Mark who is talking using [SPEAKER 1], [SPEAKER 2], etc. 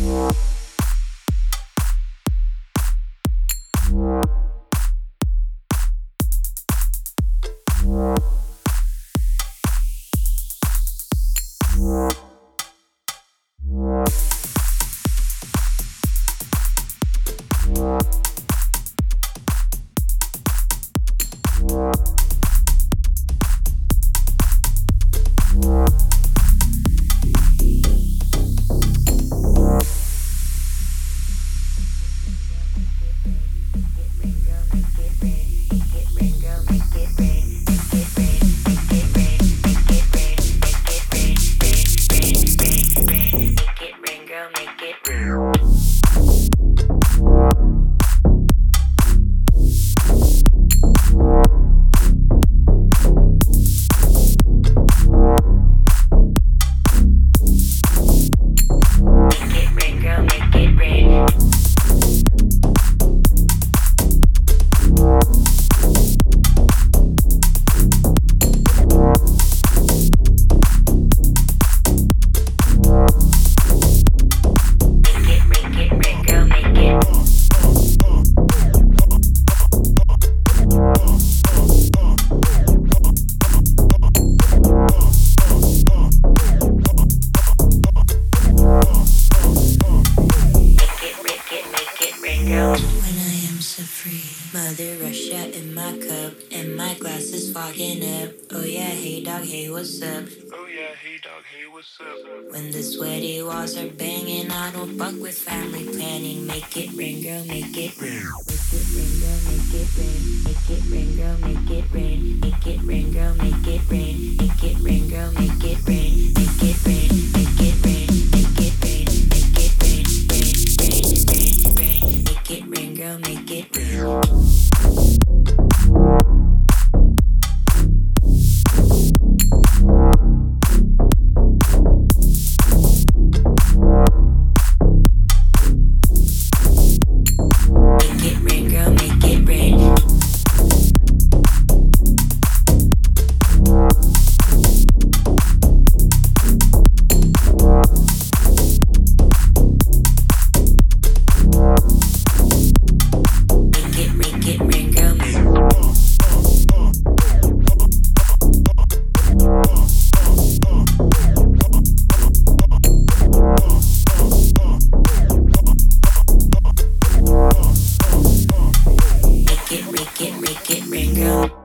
[SPEAKER 1] Thank. When I am so free, Mother Russia in my cup, and my glass is fogging up. Oh yeah, hey dog, hey what's up? Oh
[SPEAKER 2] yeah, hey dog, hey what's up?
[SPEAKER 1] When the sweaty walls are banging, I don't fuck with family planning. Make it ring, girl, make it ring. make it, make it ring, girl.